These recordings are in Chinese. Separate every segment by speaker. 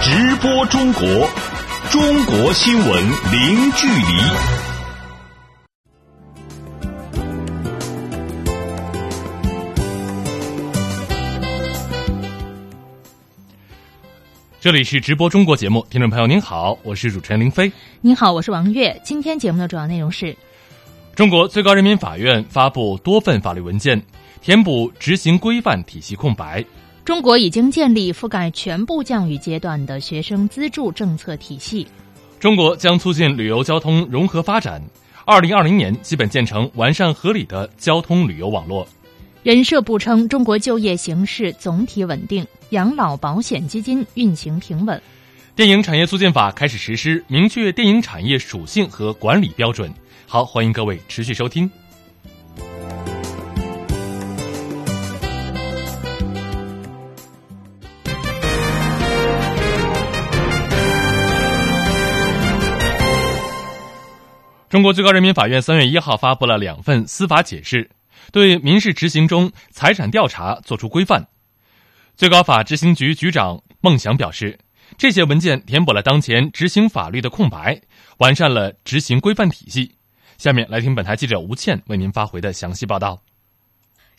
Speaker 1: 直播中国，中国新闻零距离。
Speaker 2: 这里是直播中国节目，听众朋友您好，我是主持人林飞。
Speaker 3: 您好，我是王悦。今天节目的主要内容是：
Speaker 2: 中国最高人民法院发布多份法律文件，填补执行规范体系空白。
Speaker 3: 中国已经建立覆盖全部降雨阶段的学生资助政策体系。
Speaker 2: 中国将促进旅游交通融合发展，二零二零年基本建成完善合理的交通旅游网络。
Speaker 3: 人社部称，中国就业形势总体稳定，养老保险基金运行平稳。
Speaker 2: 电影产业促进法开始实施，明确电影产业属性和管理标准。好，欢迎各位持续收听。中国最高人民法院三月一号发布了两份司法解释，对民事执行中财产调查作出规范。最高法执行局局长孟祥表示，这些文件填补了当前执行法律的空白，完善了执行规范体系。下面来听本台记者吴倩为您发回的详细报道。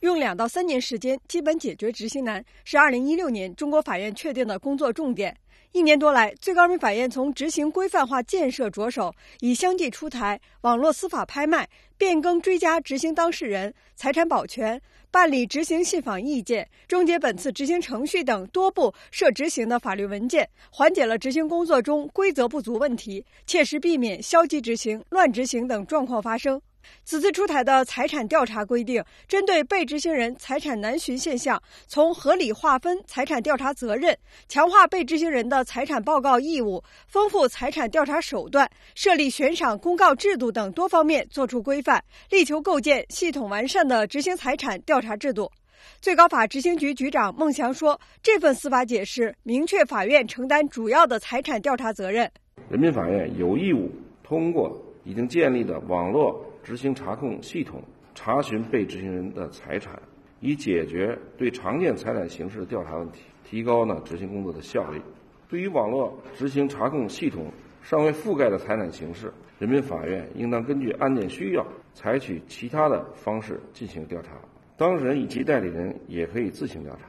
Speaker 4: 用两到三年时间基本解决执行难，是二零一六年中国法院确定的工作重点。一年多来，最高人民法院从执行规范化建设着手，已相继出台网络司法拍卖、变更追加执行当事人财产保全、办理执行信访意见、终结本次执行程序等多部涉执行的法律文件，缓解了执行工作中规则不足问题，切实避免消极执行、乱执行等状况发生。此次出台的财产调查规定，针对被执行人财产难寻现象，从合理划分财产调查责任、强化被执行人的财产报告义务、丰富财产调查手段、设立悬赏公告制度等多方面作出规范，力求构建系统完善的执行财产调查制度。最高法执行局局长孟祥说：“这份司法解释明确法院承担主要的财产调查责任，
Speaker 5: 人民法院有义务通过已经建立的网络。”执行查控系统查询被执行人的财产，以解决对常见财产形式的调查问题，提高呢执行工作的效率。对于网络执行查控系统尚未覆盖的财产形式，人民法院应当根据案件需要，采取其他的方式进行调查。当事人以及代理人也可以自行调查。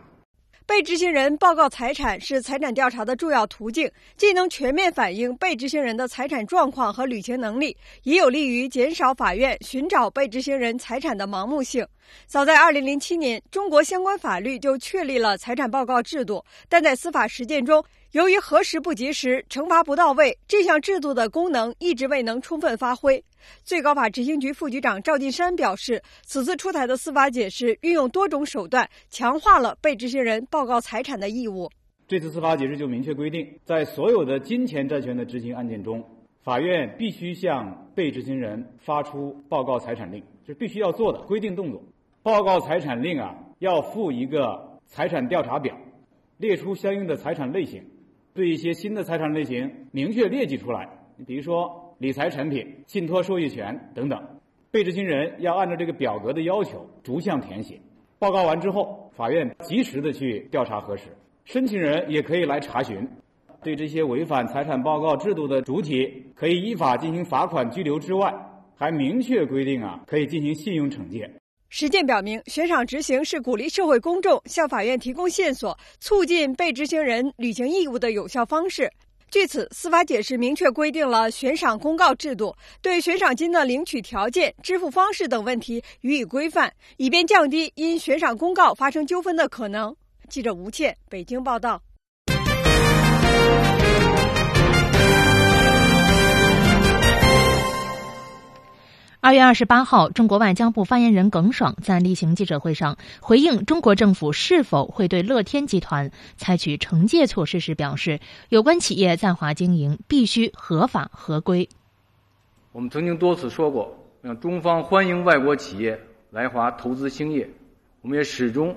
Speaker 4: 被执行人报告财产是财产调查的重要途径，既能全面反映被执行人的财产状况和履行能力，也有利于减少法院寻找被执行人财产的盲目性。早在二零零七年，中国相关法律就确立了财产报告制度，但在司法实践中，由于核实不及时、惩罚不到位，这项制度的功能一直未能充分发挥。最高法执行局副局长赵进山表示，此次出台的司法解释运用多种手段，强化了被执行人报告财产的义务。
Speaker 6: 这次司法解释就明确规定，在所有的金钱债权的执行案件中，法院必须向被执行人发出报告财产令，是必须要做的规定动作。报告财产令啊，要附一个财产调查表，列出相应的财产类型，对一些新的财产类型明确列举出来。比如说。理财产品、信托受益权等等，被执行人要按照这个表格的要求逐项填写。报告完之后，法院及时的去调查核实，申请人也可以来查询。对这些违反财产报告制度的主体，可以依法进行罚款、拘留之外，还明确规定啊，可以进行信用惩戒。
Speaker 4: 实践表明，悬赏执行是鼓励社会公众向法院提供线索，促进被执行人履行义务的有效方式。据此，司法解释明确规定了悬赏公告制度，对悬赏金的领取条件、支付方式等问题予以规范，以便降低因悬赏公告发生纠纷的可能。记者吴倩，北京报道。
Speaker 3: 二月二十八号，中国外交部发言人耿爽在例行记者会上回应中国政府是否会对乐天集团采取惩戒措施时表示，有关企业在华经营必须合法合规。
Speaker 7: 我们曾经多次说过，让中方欢迎外国企业来华投资兴业，我们也始终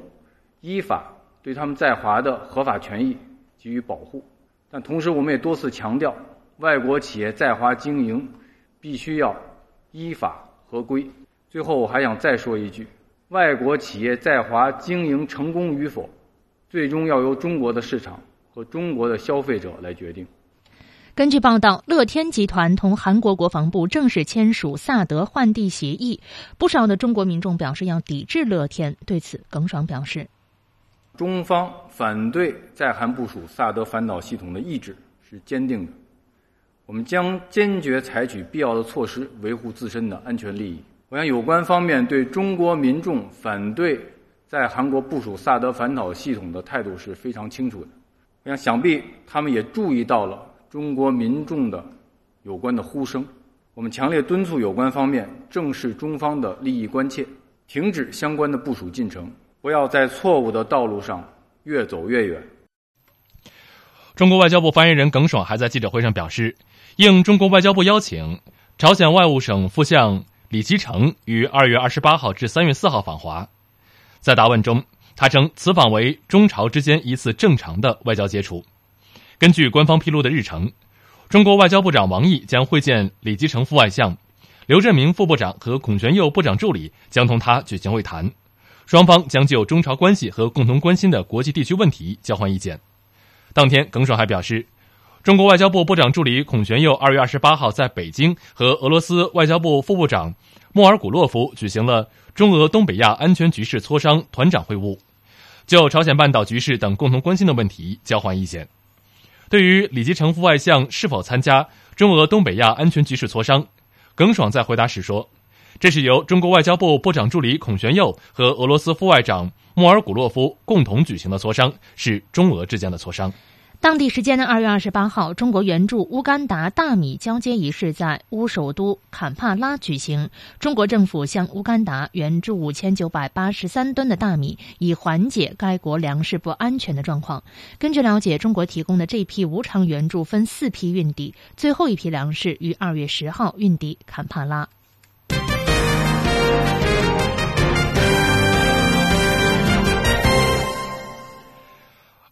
Speaker 7: 依法对他们在华的合法权益给予保护。但同时，我们也多次强调，外国企业在华经营必须要。依法合规。最后，我还想再说一句：外国企业在华经营成功与否，最终要由中国的市场和中国的消费者来决定。
Speaker 3: 根据报道，乐天集团同韩国国防部正式签署萨德换地协议，不少的中国民众表示要抵制乐天。对此，耿爽表示：“
Speaker 7: 中方反对在韩部署萨德反导系统的意志是坚定的，我们将坚决采取必要的措施维护自身的安全利益。我想，有关方面对中国民众反对在韩国部署萨德反导系统的态度是非常清楚的。我想，想必他们也注意到了。”中国民众的有关的呼声，我们强烈敦促有关方面正视中方的利益关切，停止相关的部署进程，不要在错误的道路上越走越远。
Speaker 2: 中国外交部发言人耿爽还在记者会上表示，应中国外交部邀请，朝鲜外务省副相李基成于二月二十八号至三月四号访华。在答问中，他称此访为中朝之间一次正常的外交接触。根据官方披露的日程，中国外交部长王毅将会见李基成副外相，刘振明副部长和孔全佑部长助理将同他举行会谈，双方将就中朝关系和共同关心的国际地区问题交换意见。当天，耿爽还表示，中国外交部部长助理孔玄佑二月二十八号在北京和俄罗斯外交部副部长莫尔古洛夫举行了中俄东北亚安全局势磋商团长会晤，就朝鲜半岛局势等共同关心的问题交换意见。对于李吉成副外相是否参加中俄东北亚安全局势磋商，耿爽在回答时说：“这是由中国外交部部长助理孔玄佑和俄罗斯副外长莫尔古洛夫共同举行的磋商，是中俄之间的磋商。”
Speaker 3: 当地时间的二月二十八号，中国援助乌干达大米交接仪式在乌首都坎帕拉举行。中国政府向乌干达援助五千九百八十三吨的大米，以缓解该国粮食不安全的状况。根据了解，中国提供的这批无偿援助分四批运抵，最后一批粮食于二月十号运抵坎帕拉。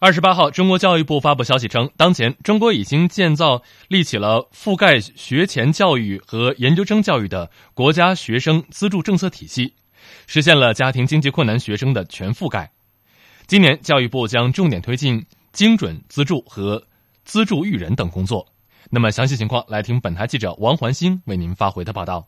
Speaker 2: 二十八号，中国教育部发布消息称，当前中国已经建造立起了覆盖学前教育和研究生教育的国家学生资助政策体系，实现了家庭经济困难学生的全覆盖。今年，教育部将重点推进精准资助和资助育人等工作。那么，详细情况来听本台记者王环星为您发回的报道。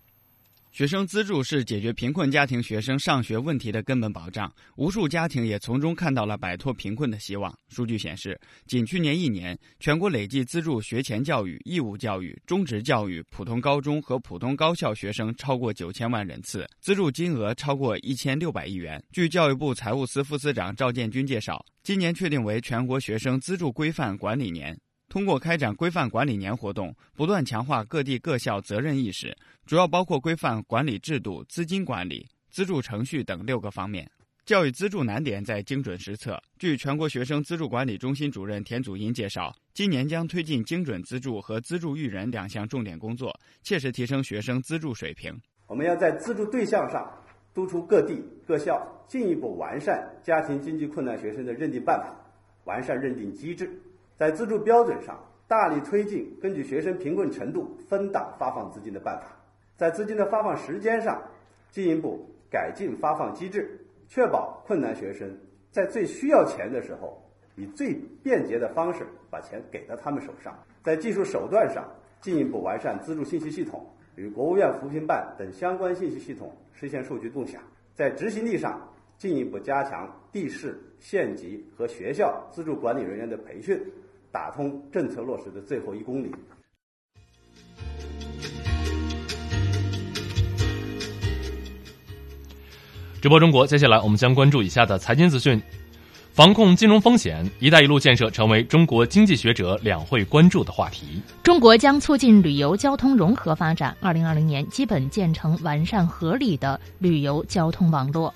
Speaker 8: 学生资助是解决贫困家庭学生上学问题的根本保障，无数家庭也从中看到了摆脱贫困的希望。数据显示，仅去年一年，全国累计资助学前教育、义务教育、中职教育、普通高中和普通高校学生超过九千万人次，资助金额超过一千六百亿元。据教育部财务司副司长赵建军介绍，今年确定为全国学生资助规范管理年。通过开展规范管理年活动，不断强化各地各校责任意识，主要包括规范管理制度、资金管理、资助程序等六个方面。教育资助难点在精准施策。据全国学生资助管理中心主任田祖英介绍，今年将推进精准资助和资助育人两项重点工作，切实提升学生资助水平。
Speaker 9: 我们要在资助对象上督促各地各校进一步完善家庭经济困难学生的认定办法，完善认定机制。在资助标准上，大力推进根据学生贫困程度分档发放资金的办法；在资金的发放时间上，进一步改进发放机制，确保困难学生在最需要钱的时候，以最便捷的方式把钱给到他们手上。在技术手段上，进一步完善资助信息系统，与国务院扶贫办等相关信息系统实现数据共享。在执行力上，进一步加强地市、县级和学校资助管理人员的培训。打通政策落实的最后一公里。
Speaker 2: 直播中国，接下来我们将关注以下的财经资讯：防控金融风险，“一带一路”建设成为中国经济学者两会关注的话题。
Speaker 3: 中国将促进旅游交通融合发展，二零二零年基本建成完善合理的旅游交通网络。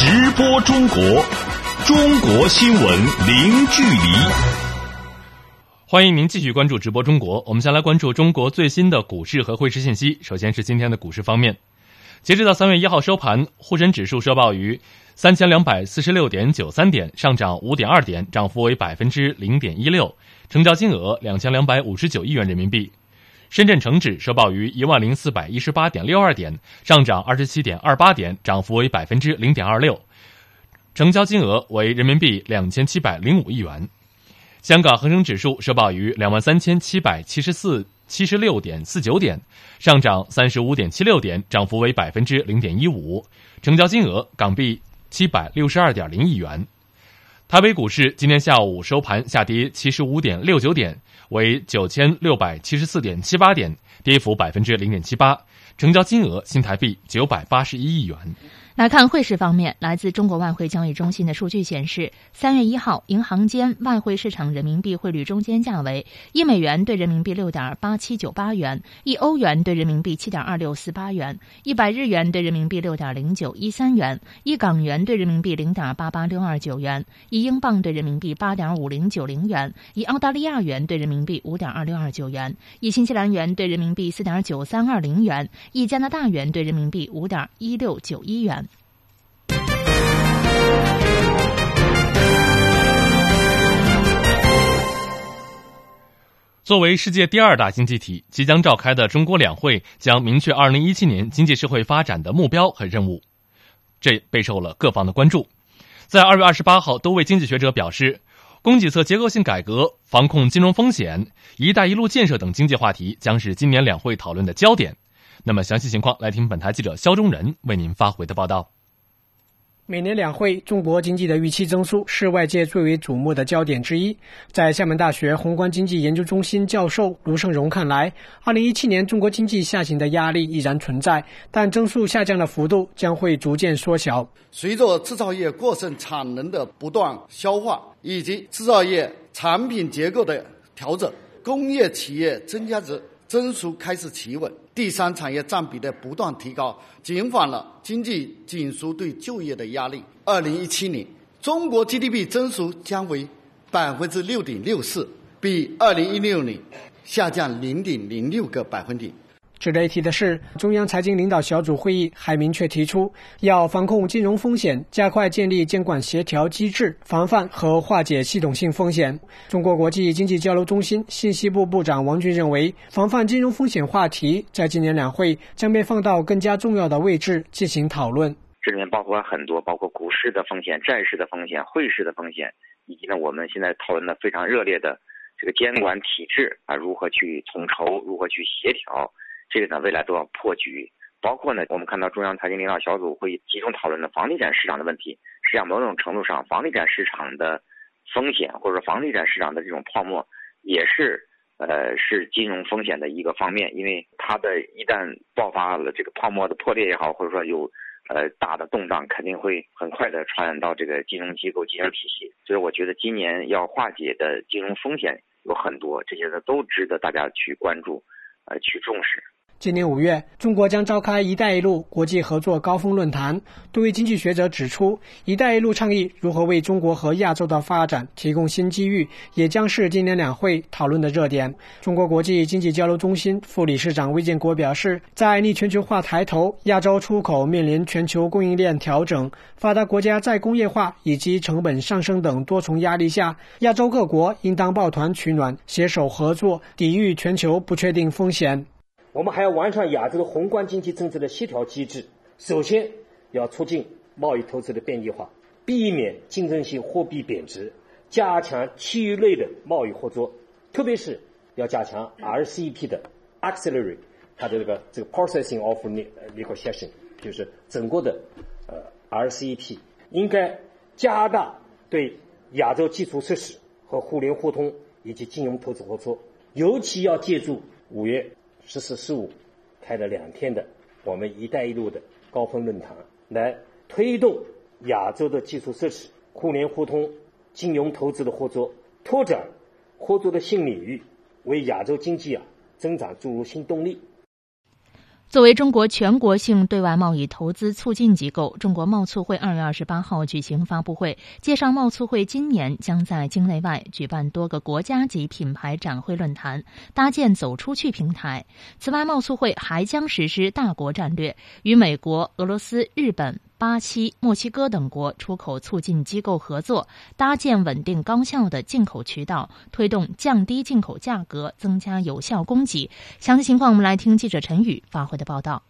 Speaker 1: 直播中国，中国新闻零距离。
Speaker 2: 欢迎您继续关注直播中国。我们先来关注中国最新的股市和汇市信息。首先是今天的股市方面，截止到三月一号收盘，沪深指数收报于三千两百四十六点九三点，上涨五点二点，涨幅为百分之零点一六，成交金额两千两百五十九亿元人民币。深圳成指收报于一万零四百一十八点六二点，上涨二十七点二八点，涨幅为百分之零点二六，成交金额为人民币两千七百零五亿元。香港恒生指数收报于两万三千七百七十四七十六点四九点，上涨三十五点七六点，涨幅为百分之零点一五，成交金额港币七百六十二点零亿元。台北股市今天下午收盘下跌七十五点六九点，为九千六百七十四点七八点，跌幅百分之零点七八，成交金额新台币九百八十一亿元。
Speaker 3: 来看汇市方面，来自中国外汇交易中心的数据显示，三月一号银行间外汇市场人民币汇率中间价为一美元兑人民币六点八七九八元，一欧元兑人民币七点二六四八元，一百日元兑人民币六点零九一三元，一港元兑人民币零点八八六二九元，一英镑兑人民币八点五零九零元，一澳大利亚元兑人民币五点二六二九元，一新西兰元兑人民币四点九三二零元，一加拿大元兑人民币五点一六九一元。
Speaker 2: 作为世界第二大经济体，即将召开的中国两会将明确二零一七年经济社会发展的目标和任务，这备受了各方的关注。在二月二十八号，多位经济学者表示，供给侧结构性改革、防控金融风险、“一带一路”建设等经济话题将是今年两会讨论的焦点。那么，详细情况来听本台记者肖忠仁为您发回的报道。
Speaker 10: 每年两会，中国经济的预期增速是外界最为瞩目的焦点之一。在厦门大学宏观经济研究中心教授卢胜荣看来，二零一七年中国经济下行的压力依然存在，但增速下降的幅度将会逐渐缩小。
Speaker 11: 随着制造业过剩产能的不断消化，以及制造业产品结构的调整，工业企业增加值。增速开始企稳，第三产业占比的不断提高，减缓了经济紧缩对就业的压力。二零一七年，中国 GDP 增速将为百分之六点六四，比二零一六年下降零点零六个百分点。
Speaker 10: 值得一提的是，中央财经领导小组会议还明确提出，要防控金融风险，加快建立监管协调机制，防范和化解系统性风险。中国国际经济交流中心信息部部长王军认为，防范金融风险话题在今年两会将被放到更加重要的位置进行讨论。
Speaker 12: 这里面包括很多，包括股市的风险、债市的风险、汇市的风险，以及呢我们现在讨论的非常热烈的这个监管体制啊，如何去统筹，如何去协调。这个呢，未来都要破局，包括呢，我们看到中央财经领导小组会集中讨论的房地产市场的问题。实际上，某种程度上，房地产市场的风险或者说房地产市场的这种泡沫，也是呃是金融风险的一个方面，因为它的一旦爆发了这个泡沫的破裂也好，或者说有呃大的动荡，肯定会很快的传染到这个金融机构、金融体系。所以，我觉得今年要化解的金融风险有很多，这些呢都值得大家去关注，呃，去重视。
Speaker 10: 今年五月，中国将召开“一带一路”国际合作高峰论坛。多位经济学者指出，“一带一路”倡议如何为中国和亚洲的发展提供新机遇，也将是今年两会讨论的热点。中国国际经济交流中心副理事长魏建国表示，在逆全球化抬头、亚洲出口面临全球供应链调整、发达国家再工业化以及成本上升等多重压力下，亚洲各国应当抱团取暖，携手合作，抵御全球不确定风险。
Speaker 13: 我们还要完善亚洲宏观经济政策的协调机制。首先，要促进贸易投资的便利化，避免竞争性货币贬值，加强区域内的贸易合作，特别是要加强 RCEP 的 Accelerate 它的这个这个 Processing of Negotiation，就是整个的呃 RCEP 应该加大对亚洲基础设施和互联互通以及金融投资合作，尤其要借助五月。十四、十五开了两天的我们“一带一路”的高峰论坛，来推动亚洲的基础设施、互联互通、金融投资的合作，拓展合作的新领域，为亚洲经济啊增长注入新动力。
Speaker 3: 作为中国全国性对外贸易投资促进机构，中国贸促会二月二十八号举行发布会，介绍贸促会今年将在境内外举办多个国家级品牌展会论坛，搭建走出去平台。此外，贸促会还将实施大国战略，与美国、俄罗斯、日本。巴西、墨西哥等国出口促进机构合作，搭建稳定高效的进口渠道，推动降低进口价格，增加有效供给。详细情况，我们来听记者陈宇发回的报道。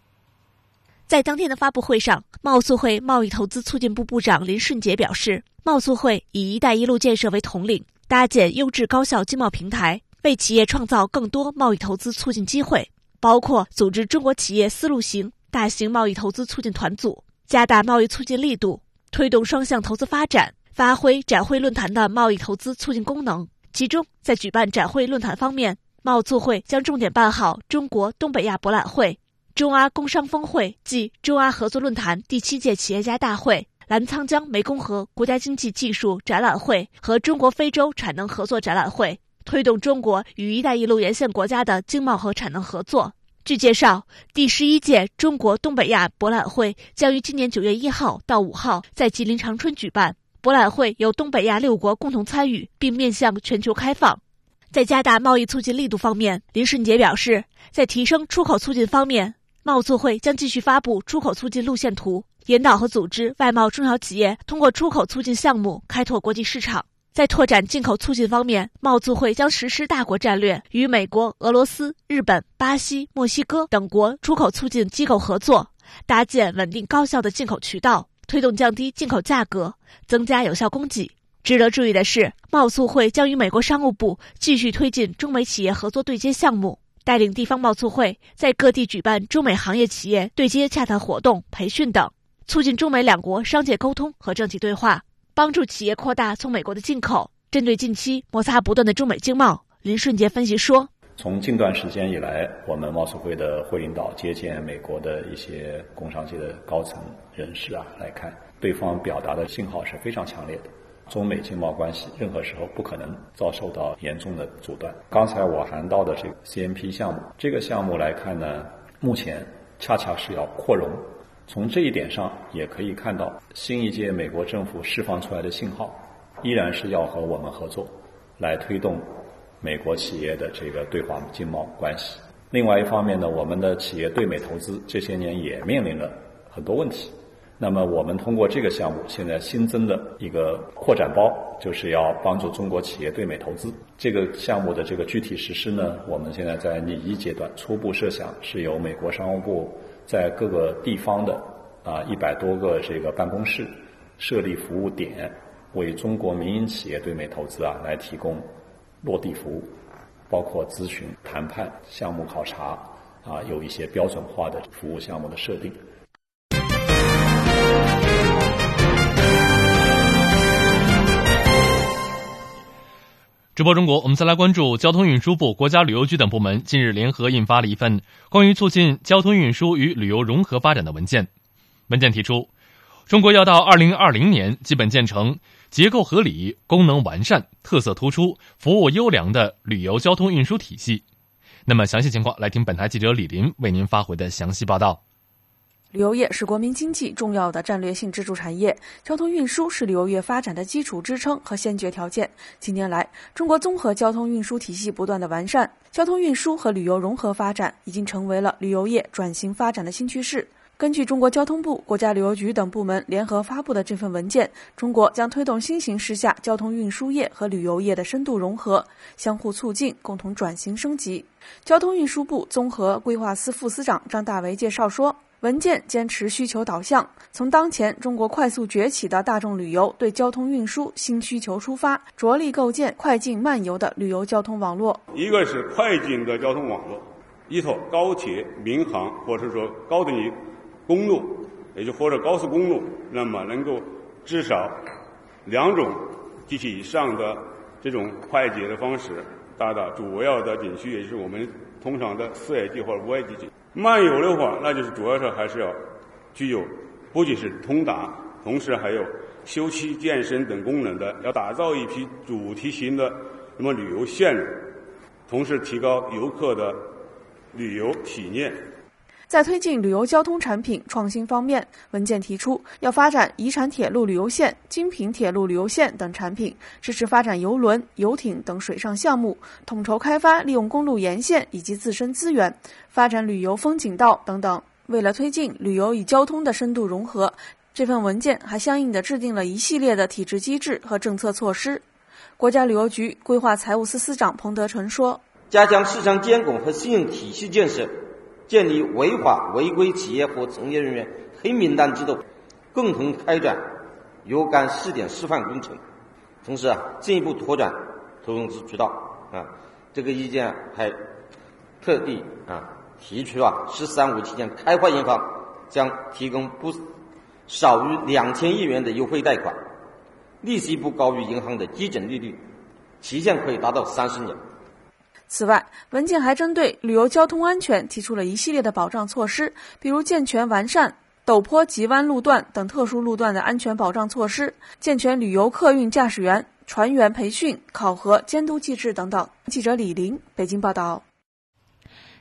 Speaker 14: 在当天的发布会上，贸促会贸易投资促进部部长林顺杰表示，贸促会以“一带一路”建设为统领，搭建优质高效经贸平台，为企业创造更多贸易投资促进机会，包括组织中国企业丝路行大型贸易投资促进团组，加大贸易促进力度，推动双向投资发展，发挥展会论坛的贸易投资促进功能。其中，在举办展会论坛方面，贸促会将重点办好中国东北亚博览会。中阿工商峰会暨中阿合作论坛第七届企业家大会、澜沧江湄公河国家经济技术展览会和中国非洲产能合作展览会，推动中国与“一带一路”沿线国家的经贸和产能合作。据介绍，第十一届中国东北亚博览会将于今年九月一号到五号在吉林长春举办。博览会由东北亚六国共同参与，并面向全球开放。在加大贸易促进力度方面，林顺杰表示，在提升出口促进方面。贸促会将继续发布出口促进路线图，引导和组织外贸中小企业通过出口促进项目开拓国际市场。在拓展进口促进方面，贸促会将实施大国战略，与美国、俄罗斯、日本、巴西、墨西哥等国出口促进机构合作，搭建稳定高效的进口渠道，推动降低进口价格，增加有效供给。值得注意的是，贸促会将与美国商务部继续推进中美企业合作对接项目。带领地方贸促会在各地举办中美行业企业对接洽谈活动、培训等，促进中美两国商界沟通和政企对话，帮助企业扩大从美国的进口。针对近期摩擦不断的中美经贸，林顺杰分析说：
Speaker 15: 从近段时间以来，我们贸促会的会领导接见美国的一些工商界的高层人士啊，来看对方表达的信号是非常强烈的。中美经贸关系任何时候不可能遭受到严重的阻断。刚才我谈到的这个 CMP 项目，这个项目来看呢，目前恰恰是要扩容。从这一点上也可以看到，新一届美国政府释放出来的信号，依然是要和我们合作，来推动美国企业的这个对华经贸关系。另外一方面呢，我们的企业对美投资这些年也面临了很多问题。那么，我们通过这个项目，现在新增的一个扩展包，就是要帮助中国企业对美投资。这个项目的这个具体实施呢，我们现在在拟议阶段，初步设想是由美国商务部在各个地方的啊一百多个这个办公室设立服务点，为中国民营企业对美投资啊来提供落地服务，包括咨询、谈判、项目考察啊，有一些标准化的服务项目的设定。
Speaker 2: 直播中国，我们再来关注交通运输部、国家旅游局等部门近日联合印发了一份关于促进交通运输与旅游融合发展的文件。文件提出，中国要到二零二零年基本建成结构合理、功能完善、特色突出、服务优良的旅游交通运输体系。那么，详细情况来听本台记者李林为您发回的详细报道。
Speaker 16: 旅游业是国民经济重要的战略性支柱产业，交通运输是旅游业发展的基础支撑和先决条件。近年来，中国综合交通运输体系不断的完善，交通运输和旅游融合发展已经成为了旅游业转型发展的新趋势。根据中国交通部、国家旅游局等部门联合发布的这份文件，中国将推动新形势下交通运输业和旅游业的深度融合，相互促进，共同转型升级。交通运输部综合规划司副司长张大为介绍说。文件坚持需求导向，从当前中国快速崛起的大众旅游对交通运输新需求出发，着力构建快进慢游的旅游交通网络。
Speaker 17: 一个是快进的交通网络，依托高铁、民航或者说高等级公路，也就或者高速公路，那么能够至少两种及其以上的这种快捷的方式，达到主要的景区，也就是我们通常的四 A 级或者五 A 级景区。漫游的话，那就是主要是还是要具有不仅是通达，同时还有休憩、健身等功能的，要打造一批主题型的那么旅游线路，同时提高游客的旅游体验。
Speaker 16: 在推进旅游交通产品创新方面，文件提出要发展遗产铁路旅游线、精品铁路旅游线等产品，支持发展邮轮、游艇等水上项目，统筹开发利用公路沿线以及自身资源，发展旅游风景道等等。为了推进旅游与交通的深度融合。这份文件还相应的制定了一系列的体制机制和政策措施。国家旅游局规划财务司司长彭德成说：“
Speaker 18: 加强市场监管和信用体系建设，建立违法违规企业和从业人员黑名单制度，共同开展若干试点示范工程。同时啊，进一步拓展投融资渠道啊。这个意见还特地啊提出啊，‘十三五’期间开发银行将提供不少于两千亿元的优惠贷款。”利息不高于银行的基准利率，期限可以达到三十年。
Speaker 16: 此外，文件还针对旅游交通安全提出了一系列的保障措施，比如健全完善陡坡急弯路段等特殊路段的安全保障措施，健全旅游客运驾驶员、船员培训、考核、监督机制等等。记者李林，北京报道。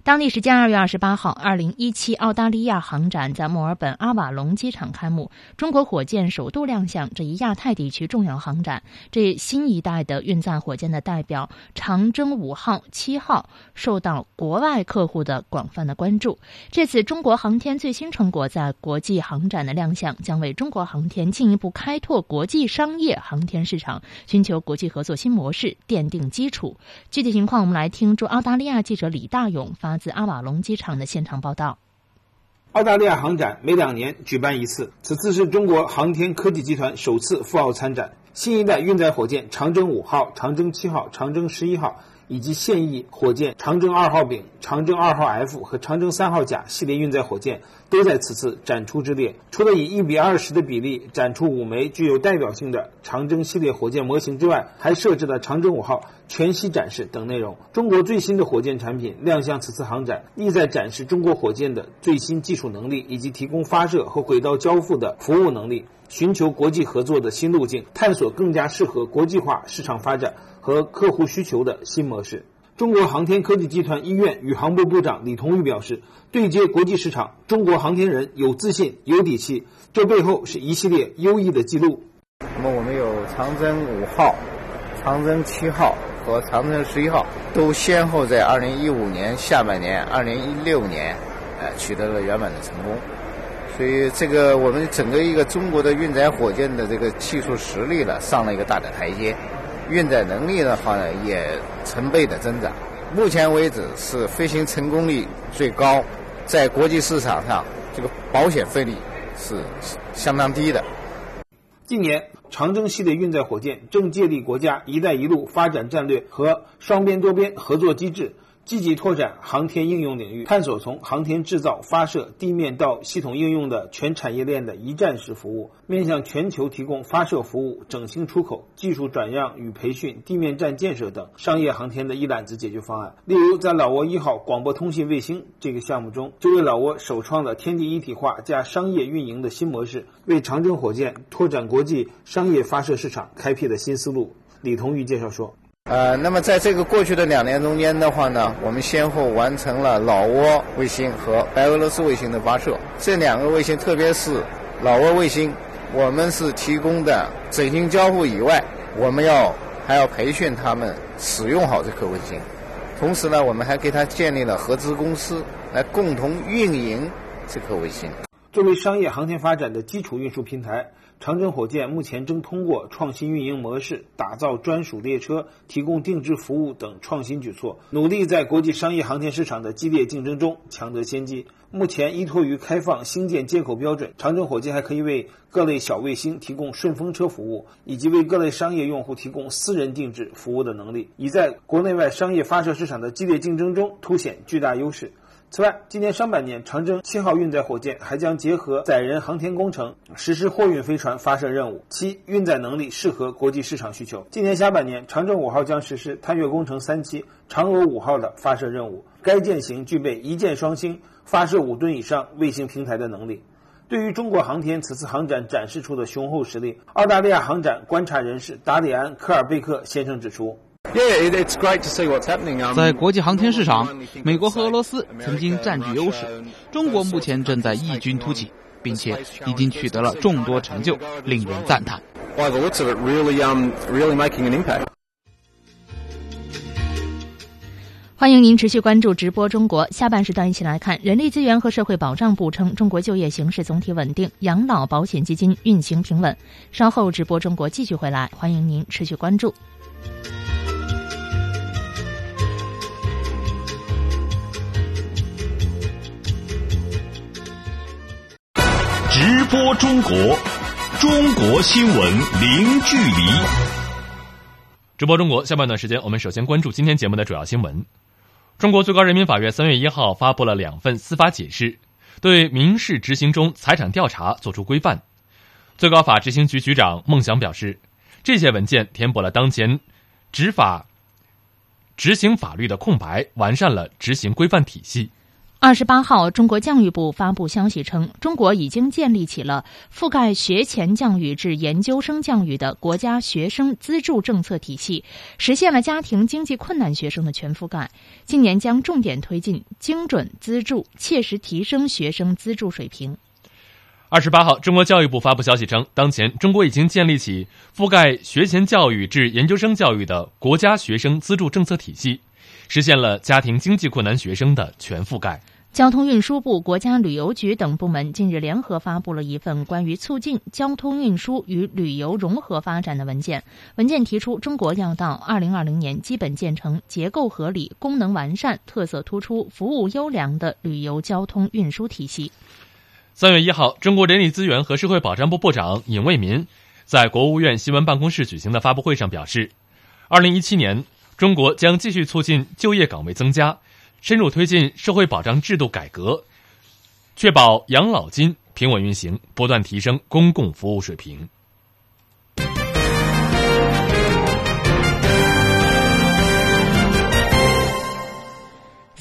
Speaker 3: 当地时间二月二十八号，二零一七澳大利亚航展在墨尔本阿瓦隆机场开幕。中国火箭首度亮相这一亚太地区重要航展。这新一代的运载火箭的代表长征五号、七号受到国外客户的广泛的关注。这次中国航天最新成果在国际航展的亮相，将为中国航天进一步开拓国际商业航天市场、寻求国际合作新模式奠定基础。具体情况，我们来听驻澳大利亚记者李大勇发。自阿瓦隆机场的现场报道。
Speaker 19: 澳大利亚航展每两年举办一次，此次是中国航天科技集团首次赴澳参展。新一代运载火箭长征五号、长征七号、长征十一号。以及现役火箭长征二号丙、长征二号 F 和长征三号甲系列运载火箭都在此次展出之列。除了以一比二十的比例展出五枚具有代表性的长征系列火箭模型之外，还设置了长征五号全息展示等内容。中国最新的火箭产品亮相此次航展，意在展示中国火箭的最新技术能力以及提供发射和轨道交付的服务能力，寻求国际合作的新路径，探索更加适合国际化市场发展。和客户需求的新模式。中国航天科技集团医院宇航部部长李同玉表示：“对接国际市场，中国航天人有自信、有底气，这背后是一系列优异的记录。”
Speaker 20: 那么，我们有长征五号、长征七号和长征十一号，都先后在二零一五年下半年、二零一六年，呃，取得了圆满的成功。所以，这个我们整个一个中国的运载火箭的这个技术实力呢，上了一个大的台阶。运载能力的话呢，也成倍的增长。目前为止是飞行成功率最高，在国际市场上，这个保险费率是相当低的。
Speaker 19: 近年，长征系列运载火箭正借力国家“一带一路”发展战略和双边多边合作机制。积极拓展航天应用领域，探索从航天制造、发射、地面到系统应用的全产业链的一站式服务，面向全球提供发射服务、整形出口、技术转让与培训、地面站建设等商业航天的一揽子解决方案。例如，在老挝一号广播通信卫星这个项目中，就为老挝首创了天地一体化加商业运营的新模式，为长征火箭拓展国际商业发射市场开辟了新思路。李同玉介绍说。
Speaker 20: 呃，那么在这个过去的两年中间的话呢，我们先后完成了老挝卫星和白俄罗斯卫星的发射。这两个卫星，特别是老挝卫星，我们是提供的整形交付以外，我们要还要培训他们使用好这颗卫星。同时呢，我们还给他建立了合资公司来共同运营这颗卫星。
Speaker 19: 作为商业航天发展的基础运输平台。长征火箭目前正通过创新运营模式、打造专属列车、提供定制服务等创新举措，努力在国际商业航天市场的激烈竞争中抢得先机。目前，依托于开放星舰接口标准，长征火箭还可以为各类小卫星提供顺风车服务，以及为各类商业用户提供私人定制服务的能力，已在国内外商业发射市场的激烈竞争中凸显巨大优势。此外，今年上半年，长征七号运载火箭还将结合载人航天工程，实施货运飞船发射任务，其运载能力适合国际市场需求。今年下半年，长征五号将实施探月工程三期嫦娥五号的发射任务，该舰型具备一箭双星、发射五吨以上卫星平台的能力。对于中国航天此次航展展示出的雄厚实力，澳大利亚航展观察人士达里安·科尔贝克先生指出。
Speaker 21: 在国际航天市场，美国和俄罗斯曾经占据优势，中国目前正在异军突起，并且已经取得了众多成就，令人赞叹。
Speaker 3: 欢迎您持续关注直播中国。下半时段一起来看，人力资源和社会保障部称，中国就业形势总体稳定，养老保险基金运行平稳。稍后直播中国继续回来，欢迎您持续关注。
Speaker 1: 直播中国，中国新闻零距离。
Speaker 2: 直播中国下半段时间，我们首先关注今天节目的主要新闻。中国最高人民法院三月一号发布了两份司法解释，对民事执行中财产调查作出规范。最高法执行局局长孟祥表示，这些文件填补了当前执法执行法律的空白，完善了执行规范体系。
Speaker 3: 二十八号，中国教育部发布消息称，中国已经建立起了覆盖学前教育至研究生教育的国家学生资助政策体系，实现了家庭经济困难学生的全覆盖。今年将重点推进精准资助，切实提升学生资助水平。
Speaker 2: 二十八号，中国教育部发布消息称，当前中国已经建立起覆盖学前教育至研究生教育的国家学生资助政策体系。实现了家庭经济困难学生的全覆盖。
Speaker 3: 交通运输部、国家旅游局等部门近日联合发布了一份关于促进交通运输与旅游融合发展的文件。文件提出，中国要到二零二零年基本建成结构合理、功能完善、特色突出、服务优良的旅游交通运输体系。
Speaker 2: 三月一号，中国人力资源和社会保障部部长尹卫民在国务院新闻办公室举行的发布会上表示，二零一七年。中国将继续促进就业岗位增加，深入推进社会保障制度改革，确保养老金平稳运行，不断提升公共服务水平。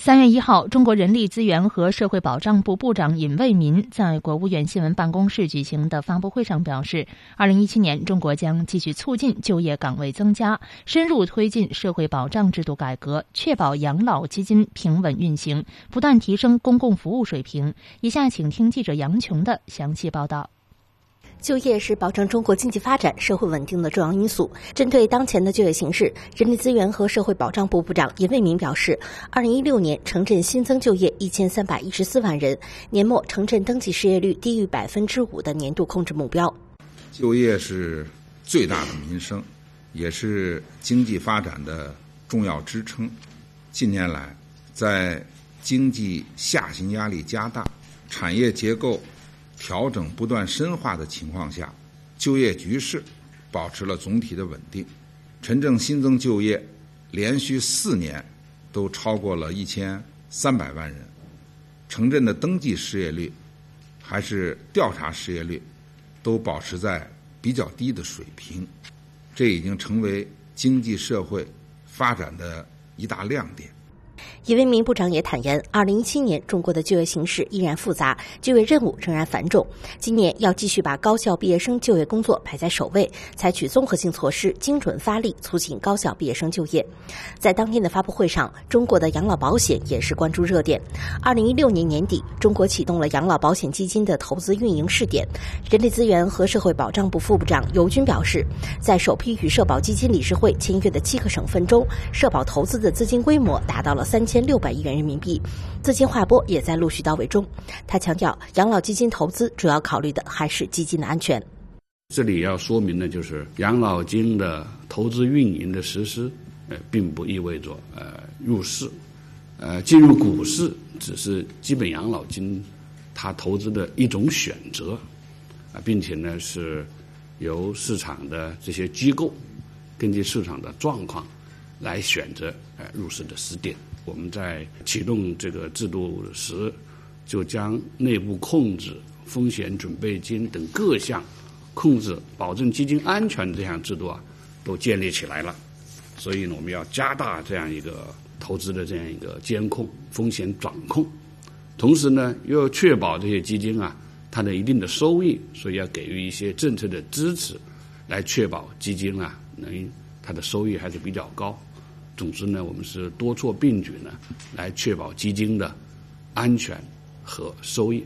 Speaker 3: 三月一号，中国人力资源和社会保障部部长尹卫民在国务院新闻办公室举行的发布会上表示，二零一七年，中国将继续促进就业岗位增加，深入推进社会保障制度改革，确保养老基金平稳运行，不断提升公共服务水平。以下请听记者杨琼的详细报道。
Speaker 22: 就业是保证中国经济发展、社会稳定的重要因素。针对当前的就业形势，人力资源和社会保障部部长尹卫民表示，二零一六年城镇新增就业一千三百一十四万人，年末城镇登记失业率低于百分之五的年度控制目标。
Speaker 23: 就业是最大的民生，也是经济发展的重要支撑。近年来，在经济下行压力加大、产业结构。调整不断深化的情况下，就业局势保持了总体的稳定。城镇新增就业连续四年都超过了一千三百万人，城镇的登记失业率还是调查失业率都保持在比较低的水平，这已经成为经济社会发展的一大亮点。
Speaker 22: 李为民部长也坦言，二零一七年中国的就业形势依然复杂，就业任务仍然繁重。今年要继续把高校毕业生就业工作排在首位，采取综合性措施，精准发力，促进高校毕业生就业。在当天的发布会上，中国的养老保险也是关注热点。二零一六年年底，中国启动了养老保险基金的投资运营试点。人力资源和社会保障部副部长尤军表示，在首批与社保基金理事会签约的七个省份中，社保投资的资金规模达到了三千。千六百亿元人民币，资金划拨也在陆续到位中。他强调，养老基金投资主要考虑的还是基金的安全。
Speaker 24: 这里要说明的就是，养老金的投资运营的实施，呃，并不意味着呃入市，呃，进入股市只是基本养老金它投资的一种选择啊，并且呢是由市场的这些机构根据市场的状况来选择呃入市的时点。我们在启动这个制度时，就将内部控制、风险准备金等各项控制、保证基金安全的这项制度啊，都建立起来了。所以呢，我们要加大这样一个投资的这样一个监控、风险掌控，同时呢，又要确保这些基金啊它的一定的收益，所以要给予一些政策的支持，来确保基金啊能它的收益还是比较高。总之呢，我们是多措并举呢，来确保基金的安全和收益。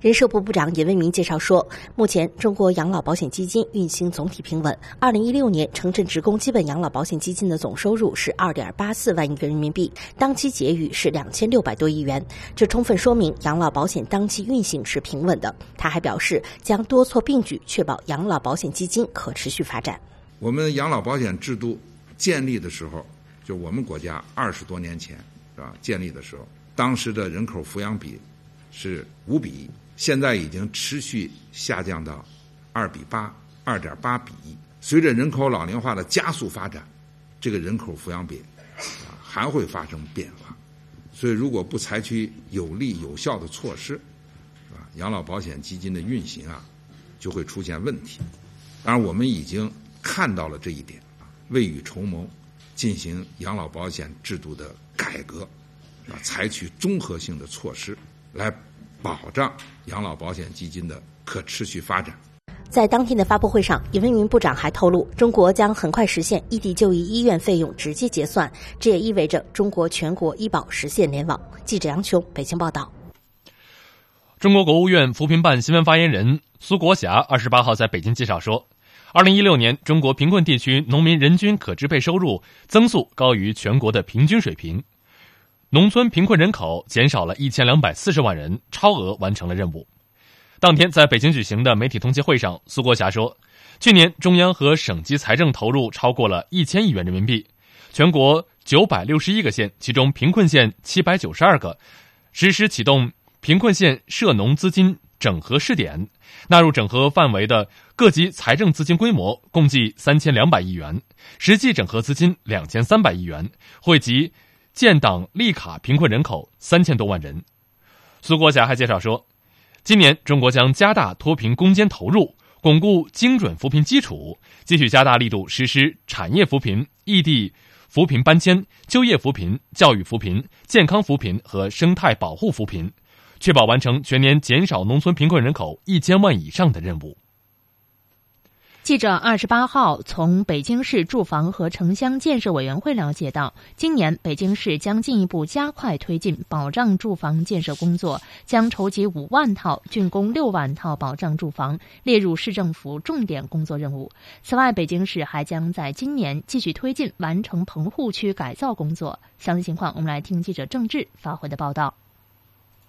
Speaker 22: 人社部部长尹为民介绍说，目前中国养老保险基金运行总体平稳。二零一六年，城镇职工基本养老保险基金的总收入是二点八四万亿元人民币，当期结余是两千六百多亿元，这充分说明养老保险当期运行是平稳的。他还表示，将多措并举，确保养老保险基金可持续发展。
Speaker 23: 我们养老保险制度建立的时候，就我们国家二十多年前是吧？建立的时候，当时的人口抚养比。是五比一，现在已经持续下降到二比八、二点八比一。随着人口老龄化的加速发展，这个人口抚养比啊还会发生变化。所以，如果不采取有力有效的措施，是吧？养老保险基金的运行啊，就会出现问题。当然，我们已经看到了这一点啊，未雨绸缪，进行养老保险制度的改革，啊，采取综合性的措施。来保障养老保险基金的可持续发展。
Speaker 22: 在当天的发布会上，尹为民部长还透露，中国将很快实现异地就医医院费用直接结算，这也意味着中国全国医保实现联网。记者杨琼北京报道。
Speaker 2: 中国国务院扶贫办新闻发言人苏国霞二十八号在北京介绍说，二零一六年中国贫困地区农民人均可支配收入增速高于全国的平均水平。农村贫困人口减少了一千两百四十万人，超额完成了任务。当天在北京举行的媒体通气会上，苏国霞说，去年中央和省级财政投入超过了一千亿元人民币，全国九百六十一个县，其中贫困县七百九十二个，实施启动贫困县涉农资金整合试点，纳入整合范围的各级财政资金规模共计三千两百亿元，实际整合资金两千三百亿元，惠及。建档立卡贫困人口三千多万人。苏国霞还介绍说，今年中国将加大脱贫攻坚投入，巩固精准扶贫基础，继续加大力度实施产业扶贫、异地扶贫搬迁、就业扶贫、教育扶贫、健康扶贫和生态保护扶贫，确保完成全年减少农村贫困人口一千万以上的任务。
Speaker 3: 记者二十八号从北京市住房和城乡建设委员会了解到，今年北京市将进一步加快推进保障住房建设工作，将筹集五万套、竣工六万套保障住房列入市政府重点工作任务。此外，北京市还将在今年继续推进完成棚户区改造工作。详细情况，我们来听记者郑智发回的报道。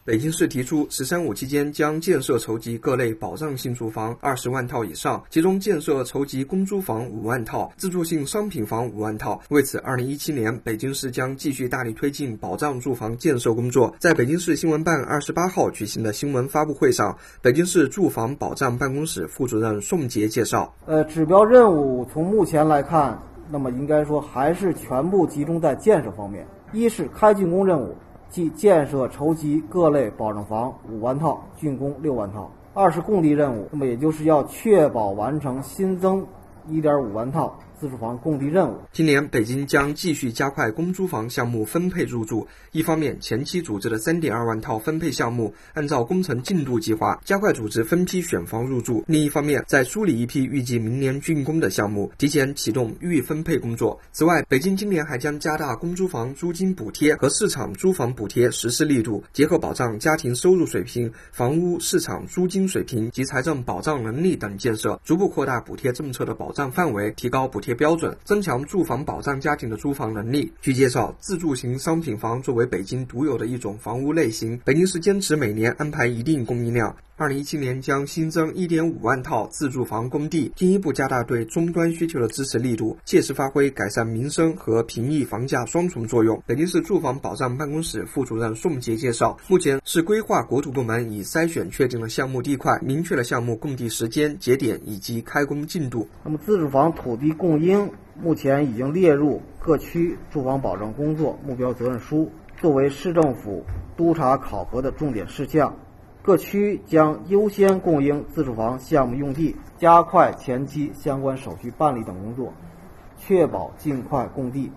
Speaker 25: 北京市提出，“十三五”期间将建设筹集各类保障性住房二十万套以上，其中建设筹集公租房五万套、自住性商品房五万套。为此，二零一七年北京市将继续大力推进保障住房建设工作。在北京市新闻办二十八号举行的新闻发布会上，北京市住房保障办公室副主任宋杰介绍：“
Speaker 26: 呃，指标任务从目前来看，那么应该说还是全部集中在建设方面。一是开竣工任务。”即建设筹集各类保障房五万套，竣工六万套。二是供地任务，那么也就是要确保完成新增一点五万套。自住房供地任务，
Speaker 25: 今年北京将继续加快公租房项目分配入住。一方面，前期组织的三点二万套分配项目，按照工程进度计划加快组织分批选房入住；另一方面，在梳理一批预计明年竣工的项目，提前启动预分配工作。此外，北京今年还将加大公租房租金补贴和市场租房补贴实施力度，结合保障家庭收入水平、房屋市场租金水平及财政保障能力等建设，逐步扩大补贴政策的保障范围，提高补贴。标准增强住房保障家庭的租房能力。据介绍，自住型商品房作为北京独有的一种房屋类型，北京市坚持每年安排一定供应量。二零一七年将新增一点五万套自住房供地，进一步加大对终端需求的支持力度，切实发挥改善民生和平抑房价双重作用。北京市住房保障办公室副主任宋杰介绍，目前市规划国土部门已筛选确定了项目地块，明确了项目供地时间节点以及开工进度。
Speaker 26: 那么，自住房土地供应目前已经列入各区住房保障工作目标责任书，作为市政府督查考核的重点事项。各区将优先供应自住房项目用地，加快前期相关手续办理等工作，确保尽快供地、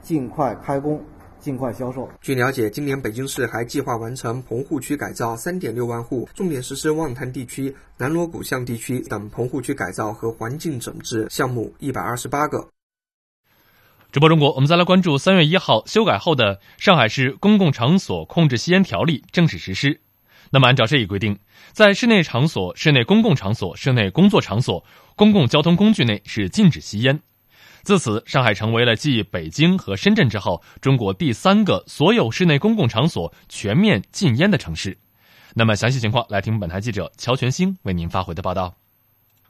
Speaker 26: 尽快开工、尽快销售。
Speaker 25: 据了解，今年北京市还计划完成棚户区改造三点六万户，重点实施望滩地区、南锣鼓巷地区等棚户区改造和环境整治项目一百二十八个。
Speaker 2: 直播中国，我们再来关注三月一号修改后的《上海市公共场所控制吸烟条例》正式实施。那么，按照这一规定，在室内场所、室内公共场所、室内工作场所、公共交通工具内是禁止吸烟。自此，上海成为了继北京和深圳之后，中国第三个所有室内公共场所全面禁烟的城市。那么，详细情况来听本台记者乔全兴为您发回的报道。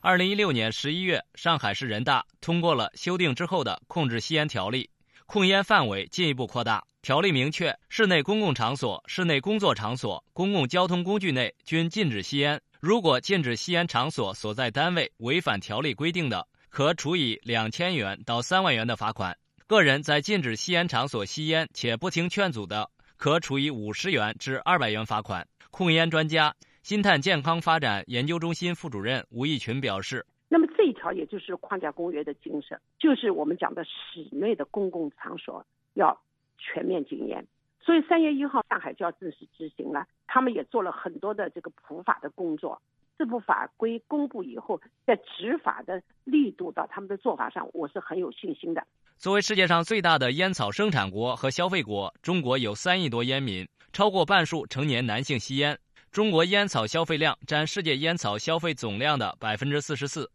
Speaker 27: 二零一六年十一月，上海市人大通过了修订之后的《控制吸烟条例》，控烟范围进一步扩大。条例明确，室内公共场所、室内工作场所、公共交通工具内均禁止吸烟。如果禁止吸烟场所所在单位违反条例规定的，可处以两千元到三万元的罚款；个人在禁止吸烟场所吸烟且不听劝阻的，可处以五十元至二百元罚款。控烟专家、新碳健康发展研究中心副主任吴义群表示：“
Speaker 28: 那么这一条也就是框架公约的精神，就是我们讲的室内的公共场所要。”全面禁烟，所以三月一号上海就要正式执行了。他们也做了很多的这个普法的工作。这部法规公布以后，在执法的力度到他们的做法上，我是很有信心的。
Speaker 27: 作为世界上最大的烟草生产国和消费国，中国有三亿多烟民，超过半数成年男性吸烟。中国烟草消费量占世界烟草消费总量的百分之四十四。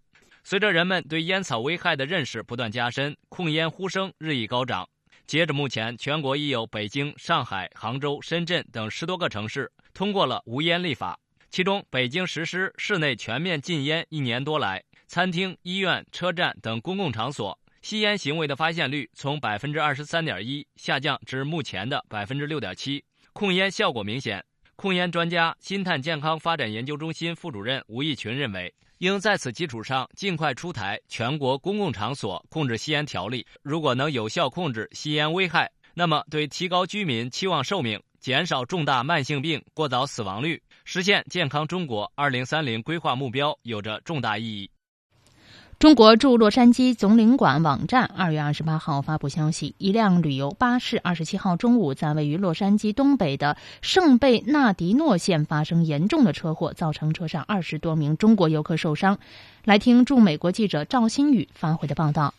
Speaker 27: 随着人们对烟草危害的认识不断加深，控烟呼声日益高涨。截至目前，全国已有北京、上海、杭州、深圳等十多个城市通过了无烟立法。其中，北京实施室内全面禁烟一年多来，餐厅、医院、车站等公共场所吸烟行为的发现率从百分之二十三点一下降至目前的百分之六点七，控烟效果明显。控烟专家、新碳健康发展研究中心副主任吴义群认为。应在此基础上尽快出台全国公共场所控制吸烟条例。如果能有效控制吸烟危害，那么对提高居民期望寿命、减少重大慢性病过早死亡率、实现健康中国二零三零规划目标有着重大意义。
Speaker 3: 中国驻洛杉矶总领馆网站二月二十八号发布消息，一辆旅游巴士二十七号中午在位于洛杉矶东北的圣贝纳迪诺县发生严重的车祸，造成车上二十多名中国游客受伤。来听驻美国记者赵新宇发回的报道。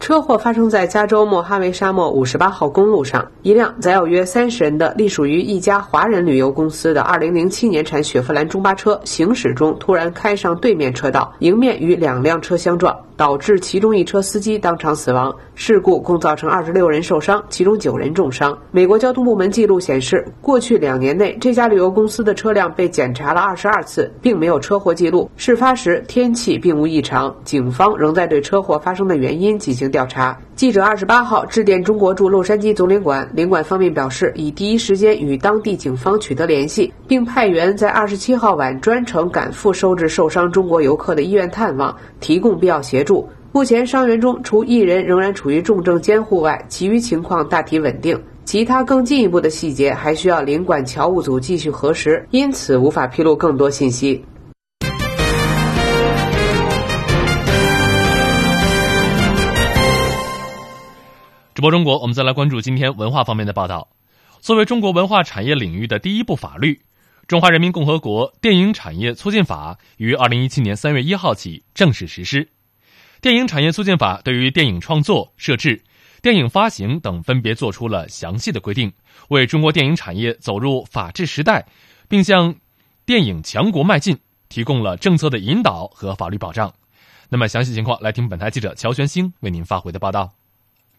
Speaker 29: 车祸发生在加州莫哈维沙漠五十八号公路上，一辆载有约三十人的、隶属于一家华人旅游公司的二零零七年产雪佛兰中巴车行驶中突然开上对面车道，迎面与两辆车相撞。导致其中一车司机当场死亡，事故共造成二十六人受伤，其中九人重伤。美国交通部门记录显示，过去两年内这家旅游公司的车辆被检查了二十二次，并没有车祸记录。事发时天气并无异常，警方仍在对车祸发生的原因进行调查。记者二十八号致电中国驻洛杉矶总领馆，领馆方面表示已第一时间与当地警方取得联系，并派员在二十七号晚专程赶赴收治受伤中国游客的医院探望，提供必要协助。目前伤员中，除一人仍然处于重症监护外，其余情况大体稳定。其他更进一步的细节还需要领馆侨务组继续核实，因此无法披露更多信息。
Speaker 2: 直播中国，我们再来关注今天文化方面的报道。作为中国文化产业领域的第一部法律，《中华人民共和国电影产业促进法》于二零一七年三月一号起正式实施。电影产业促进法对于电影创作、设置、电影发行等分别作出了详细的规定，为中国电影产业走入法治时代，并向电影强国迈进提供了政策的引导和法律保障。那么，详细情况来听本台记者乔玄星为您发回的报道。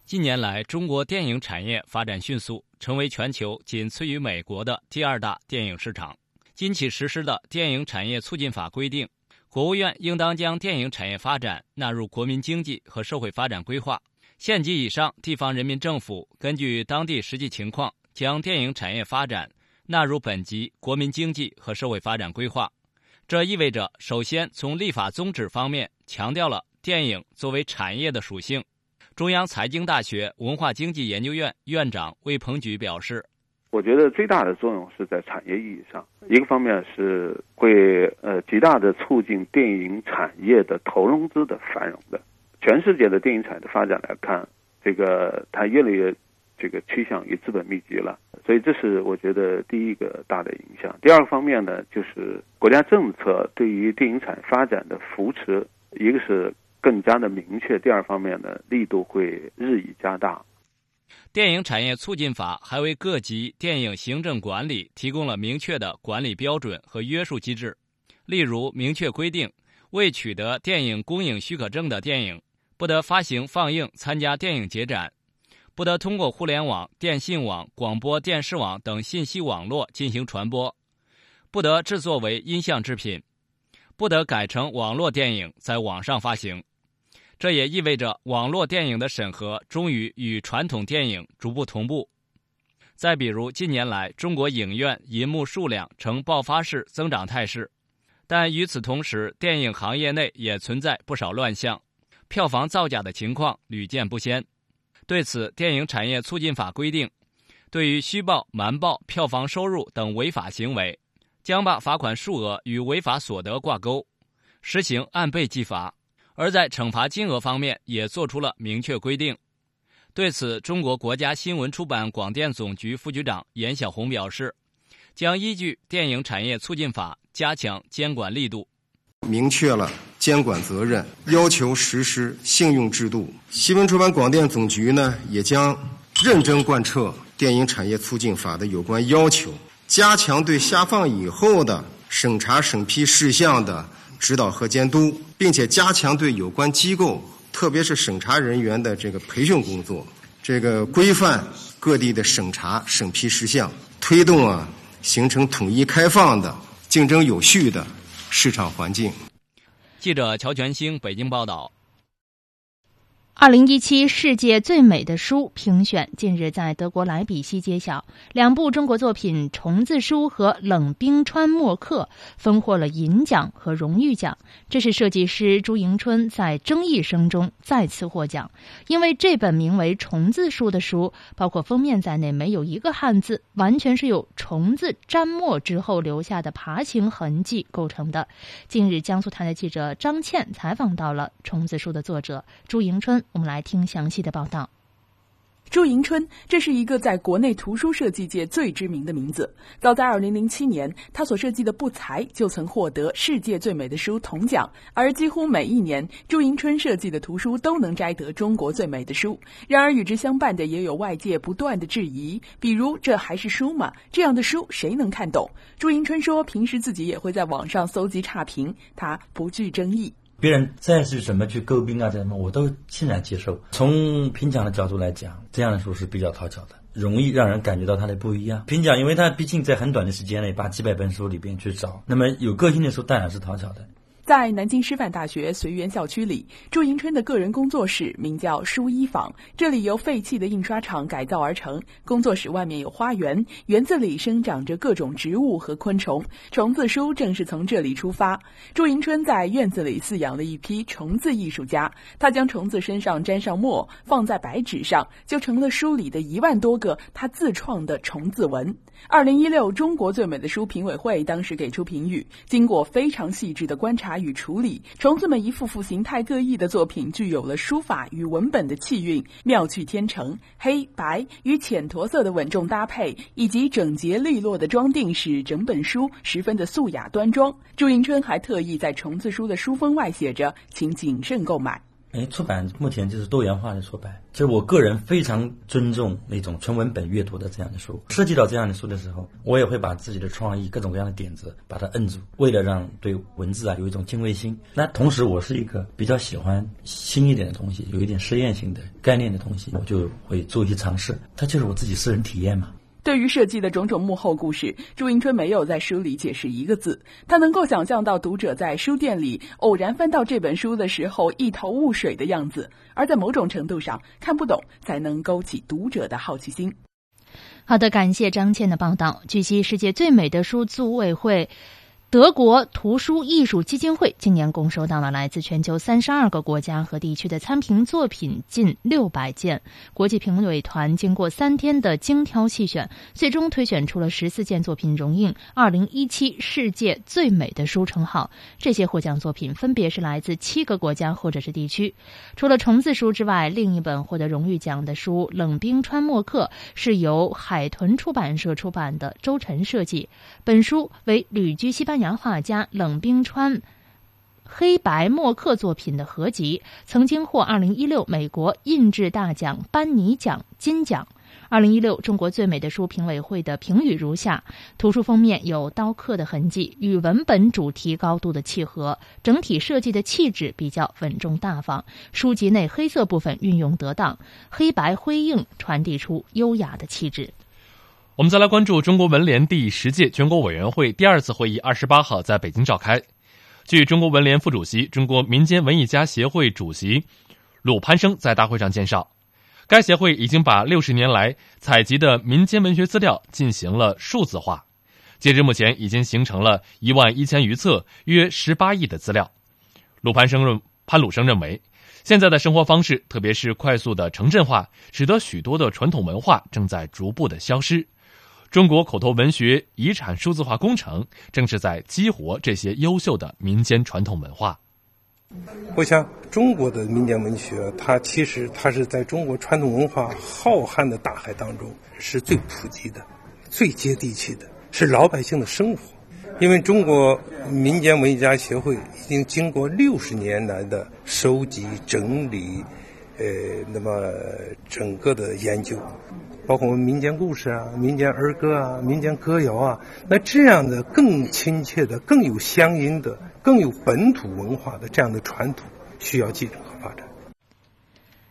Speaker 27: 近年来，中国电影产业发展迅速，成为全球仅次于美国的第二大电影市场。今起实施的电影产业促进法规定。国务院应当将电影产业发展纳入国民经济和社会发展规划，县级以上地方人民政府根据当地实际情况，将电影产业发展纳入本级国民经济和社会发展规划。这意味着，首先从立法宗旨方面强调了电影作为产业的属性。中央财经大学文化经济研究院院长魏鹏举表示。
Speaker 30: 我觉得最大的作用是在产业意义上，一个方面是会呃极大的促进电影产业的投融资的繁荣的。全世界的电影产业的发展来看，这个它越来越这个趋向于资本密集了，所以这是我觉得第一个大的影响。第二个方面呢，就是国家政策对于电影产业发展的扶持，一个是更加的明确，第二方面呢力度会日益加大。
Speaker 27: 电影产业促进法还为各级电影行政管理提供了明确的管理标准和约束机制，例如明确规定，未取得电影公映许可证的电影不得发行放映、参加电影节展，不得通过互联网、电信网、广播电视网等信息网络进行传播，不得制作为音像制品，不得改成网络电影在网上发行。这也意味着网络电影的审核终于与传统电影逐步同步。再比如，近年来中国影院银幕数量呈爆发式增长态势，但与此同时，电影行业内也存在不少乱象，票房造假的情况屡见不鲜。对此，《电影产业促进法》规定，对于虚报、瞒报票房收入等违法行为，将把罚款数额与违法所得挂钩，实行按倍计罚。而在惩罚金额方面也做出了明确规定。对此，中国国家新闻出版广电总局副局长严小红表示，将依据《电影产业促进法》加强监管力度，
Speaker 31: 明确了监管责任，要求实施信用制度。新闻出版广电总局呢，也将认真贯彻《电影产业促进法》的有关要求，加强对下放以后的审查审批事项的。指导和监督，并且加强对有关机构，特别是审查人员的这个培训工作，这个规范各地的审查审批事项，推动啊形成统一开放的、竞争有序的市场环境。
Speaker 27: 记者乔全兴北京报道。
Speaker 3: 二零一七世界最美的书评选近日在德国莱比锡揭晓，两部中国作品《虫子书》和《冷冰川墨客》分获了银奖和荣誉奖。这是设计师朱迎春在争议声中再次获奖，因为这本名为《虫子书》的书，包括封面在内没有一个汉字，完全是由虫子沾墨之后留下的爬行痕迹构成的。近日，江苏台的记者张倩采访到了《虫子书》的作者朱迎春。我们来听详细的报道。
Speaker 32: 朱迎春，这是一个在国内图书设计界最知名的名字。早在2007年，他所设计的《不才》就曾获得世界最美的书铜奖。而几乎每一年，朱迎春设计的图书都能摘得中国最美的书。然而，与之相伴的也有外界不断的质疑，比如“这还是书吗？这样的书谁能看懂？”朱迎春说：“平时自己也会在网上搜集差评，他不惧争议。”
Speaker 33: 别人再是怎么去诟病啊，怎么我都欣然接受。从评奖的角度来讲，这样的书是比较讨巧的，容易让人感觉到它的不一样。评奖，因为它毕竟在很短的时间内把几百本书里边去找，那么有个性的书当然是讨巧的。
Speaker 32: 在南京师范大学随园校区里，祝迎春的个人工作室名叫书衣坊。这里由废弃的印刷厂改造而成。工作室外面有花园，园子里生长着各种植物和昆虫。虫子书正是从这里出发。祝迎春在院子里饲养了一批虫子艺术家，他将虫子身上沾上墨，放在白纸上，就成了书里的一万多个他自创的虫子文。二零一六中国最美的书评委会当时给出评语，经过非常细致的观察。与处理，虫子们一幅幅形态各异的作品，具有了书法与文本的气韵，妙趣天成。黑白与浅驼色的稳重搭配，以及整洁利落的装订，使整本书十分的素雅端庄。祝迎春还特意在虫子书的书封外写着：“请谨慎购买。”
Speaker 33: 哎，出版目前就是多元化的出版，就是我个人非常尊重那种纯文本阅读的这样的书。涉及到这样的书的时候，我也会把自己的创意、各种各样的点子把它摁住，为了让对文字啊有一种敬畏心。那同时，我是一个比较喜欢新一点的东西，有一点实验性的概念的东西，我就会做一些尝试。它就是我自己私人体验嘛。
Speaker 32: 对于设计的种种幕后故事，朱迎春没有在书里解释一个字。他能够想象到读者在书店里偶然翻到这本书的时候一头雾水的样子，而在某种程度上，看不懂才能勾起读者的好奇心。
Speaker 3: 好的，感谢张倩的报道。据悉，世界最美的书组委会。德国图书艺术基金会今年共收到了来自全球三十二个国家和地区的参评作品近六百件。国际评委团经过三天的精挑细选，最终推选出了十四件作品荣膺“二零一七世界最美的书”称号。这些获奖作品分别是来自七个国家或者是地区。除了虫子书之外，另一本获得荣誉奖的书《冷冰川墨客》是由海豚出版社出版的，周晨设计。本书为旅居西班牙。画家冷冰川黑白墨刻作品的合集，曾经获二零一六美国印制大奖班尼奖金奖。二零一六中国最美的书评委会的评语如下：图书封面有刀刻的痕迹，与文本主题高度的契合，整体设计的气质比较稳重大方。书籍内黑色部分运用得当，黑白辉映，传递出优雅的气质。
Speaker 2: 我们再来关注中国文联第十届全国委员会第二次会议，二十八号在北京召开。据中国文联副主席、中国民间文艺家协会主席鲁攀生在大会上介绍。该协会已经把六十年来采集的民间文学资料进行了数字化，截至目前已经形成了一万一千余册，约十八亿的资料。鲁潘生认潘鲁生认为，现在的生活方式，特别是快速的城镇化，使得许多的传统文化正在逐步的消失。中国口头文学遗产数字化工程正是在激活这些优秀的民间传统文化。
Speaker 34: 我想，中国的民间文学，它其实它是在中国传统文化浩瀚的大海当中是最普及的、最接地气的，是老百姓的生活。因为中国民间文学家协会已经经过六十年来的收集、整理，呃，那么整个的研究，包括我们民间故事啊、民间儿歌啊、民间歌谣啊，那这样的更亲切的、更有乡音的。更有本土文化的这样的传统，需要继承。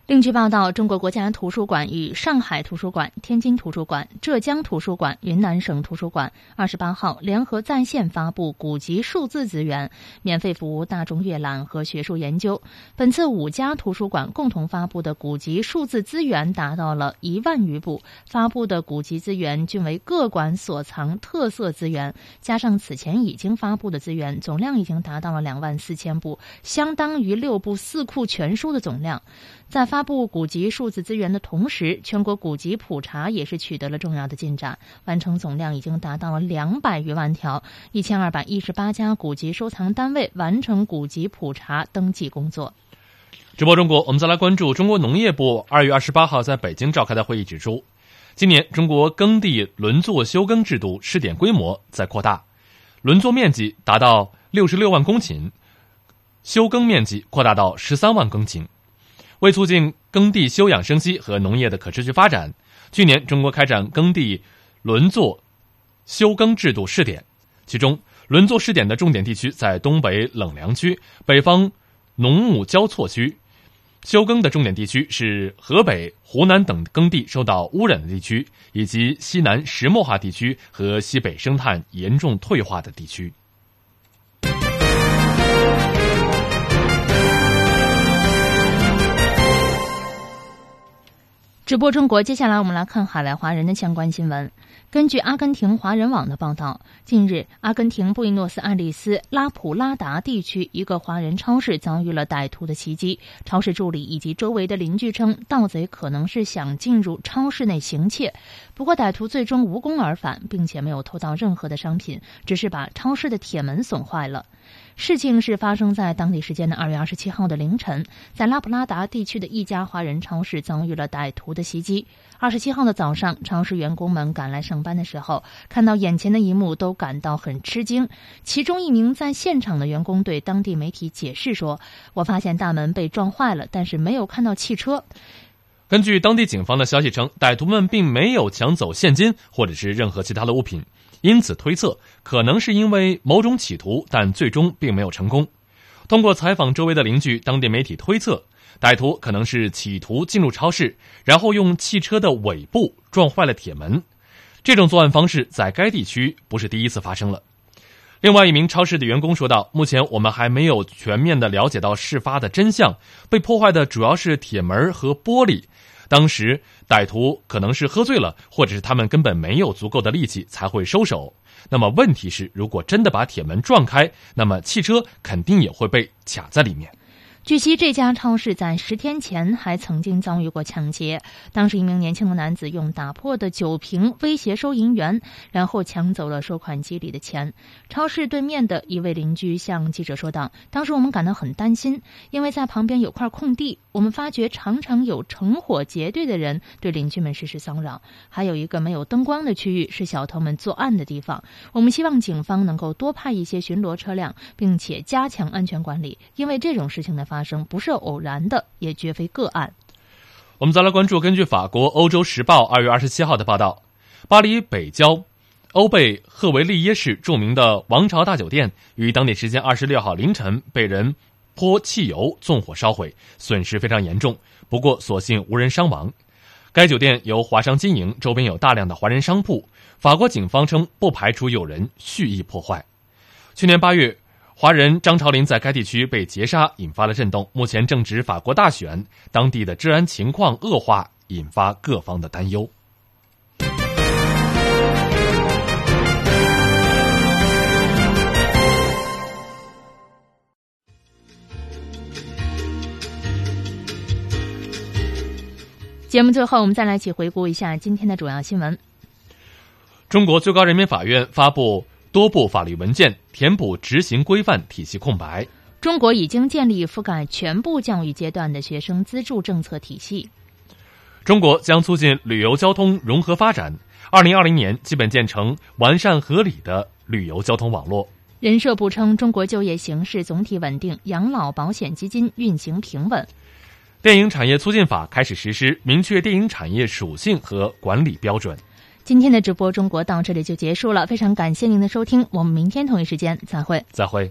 Speaker 3: 另据报道，中国国家图书馆与上海图书馆、天津图书馆、浙江图书馆、云南省图书馆二十八号联合在线发布古籍数字资源，免费服务大众阅览和学术研究。本次五家图书馆共同发布的古籍数字资源达到了一万余部，发布的古籍资源均为各馆所藏特色资源，加上此前已经发布的资源，总量已经达到了两万四千部，相当于六部四库全书的总量。在发发布古籍数字资源的同时，全国古籍普查也是取得了重要的进展，完成总量已经达到了两百余万条，一千二百一十八家古籍收藏单位完成古籍普查登记工作。
Speaker 2: 直播中国，我们再来关注中国农业部二月二十八号在北京召开的会议指出，今年中国耕地轮作休耕制度试点规模在扩大，轮作面积达到六十六万公顷，休耕面积扩大到十三万公顷。为促进耕地休养生息和农业的可持续发展，去年中国开展耕地轮作休耕制度试点，其中轮作试点的重点地区在东北冷凉区、北方农牧交错区；休耕的重点地区是河北、湖南等耕地受到污染的地区，以及西南石漠化地区和西北生态严重退化的地区。
Speaker 3: 直播中国，接下来我们来看海外华人的相关新闻。根据阿根廷华人网的报道，近日，阿根廷布宜诺斯艾利斯拉普拉达地区一个华人超市遭遇了歹徒的袭击。超市助理以及周围的邻居称，盗贼可能是想进入超市内行窃。不过，歹徒最终无功而返，并且没有偷到任何的商品，只是把超市的铁门损坏了。事情是发生在当地时间的二月二十七号的凌晨，在拉普拉达地区的一家华人超市遭遇了歹徒的袭击。二十七号的早上，超市员工们赶来上班的时候，看到眼前的一幕，都感到很吃惊。其中一名在现场的员工对当地媒体解释说：“我发现大门被撞坏了，但是没有看到汽车。”
Speaker 2: 根据当地警方的消息称，歹徒们并没有抢走现金或者是任何其他的物品。因此推测，可能是因为某种企图，但最终并没有成功。通过采访周围的邻居，当地媒体推测，歹徒可能是企图进入超市，然后用汽车的尾部撞坏了铁门。这种作案方式在该地区不是第一次发生了。另外一名超市的员工说道：“目前我们还没有全面的了解到事发的真相，被破坏的主要是铁门和玻璃。”当时歹徒可能是喝醉了，或者是他们根本没有足够的力气才会收手。那么问题是，如果真的把铁门撞开，那么汽车肯定也会被卡在里面。
Speaker 3: 据悉，这家超市在十天前还曾经遭遇过抢劫。当时，一名年轻的男子用打破的酒瓶威胁收银员，然后抢走了收款机里的钱。超市对面的一位邻居向记者说道：“当时我们感到很担心，因为在旁边有块空地，我们发觉常常有成伙结队的人对邻居们实施骚扰。还有一个没有灯光的区域是小偷们作案的地方。我们希望警方能够多派一些巡逻车辆，并且加强安全管理，因为这种事情的发生不是偶然的，也绝非个案。”
Speaker 2: 我们再来关注，根据法国《欧洲时报》二月二十七号的报道，巴黎北郊欧贝赫维利耶市著名的王朝大酒店于当地时间二十六号凌晨被人泼汽油纵火烧毁，损失非常严重。不过，所幸无人伤亡。该酒店由华商经营，周边有大量的华人商铺。法国警方称，不排除有人蓄意破坏。去年八月。华人张朝林在该地区被劫杀，引发了震动。目前正值法国大选，当地的治安情况恶化，引发各方的担忧。
Speaker 3: 节目最后，我们再来一起回顾一下今天的主要新闻。
Speaker 2: 中国最高人民法院发布。多部法律文件填补执行规范体系空白。
Speaker 3: 中国已经建立覆盖全部教育阶段的学生资助政策体系。
Speaker 2: 中国将促进旅游交通融合发展，二零二零年基本建成完善合理的旅游交通网络。
Speaker 3: 人社部称，中国就业形势总体稳定，养老保险基金运行平稳。
Speaker 2: 电影产业促进法开始实施，明确电影产业属性和管理标准。
Speaker 3: 今天的直播中国到这里就结束了，非常感谢您的收听，我们明天同一时间再会，
Speaker 2: 再会。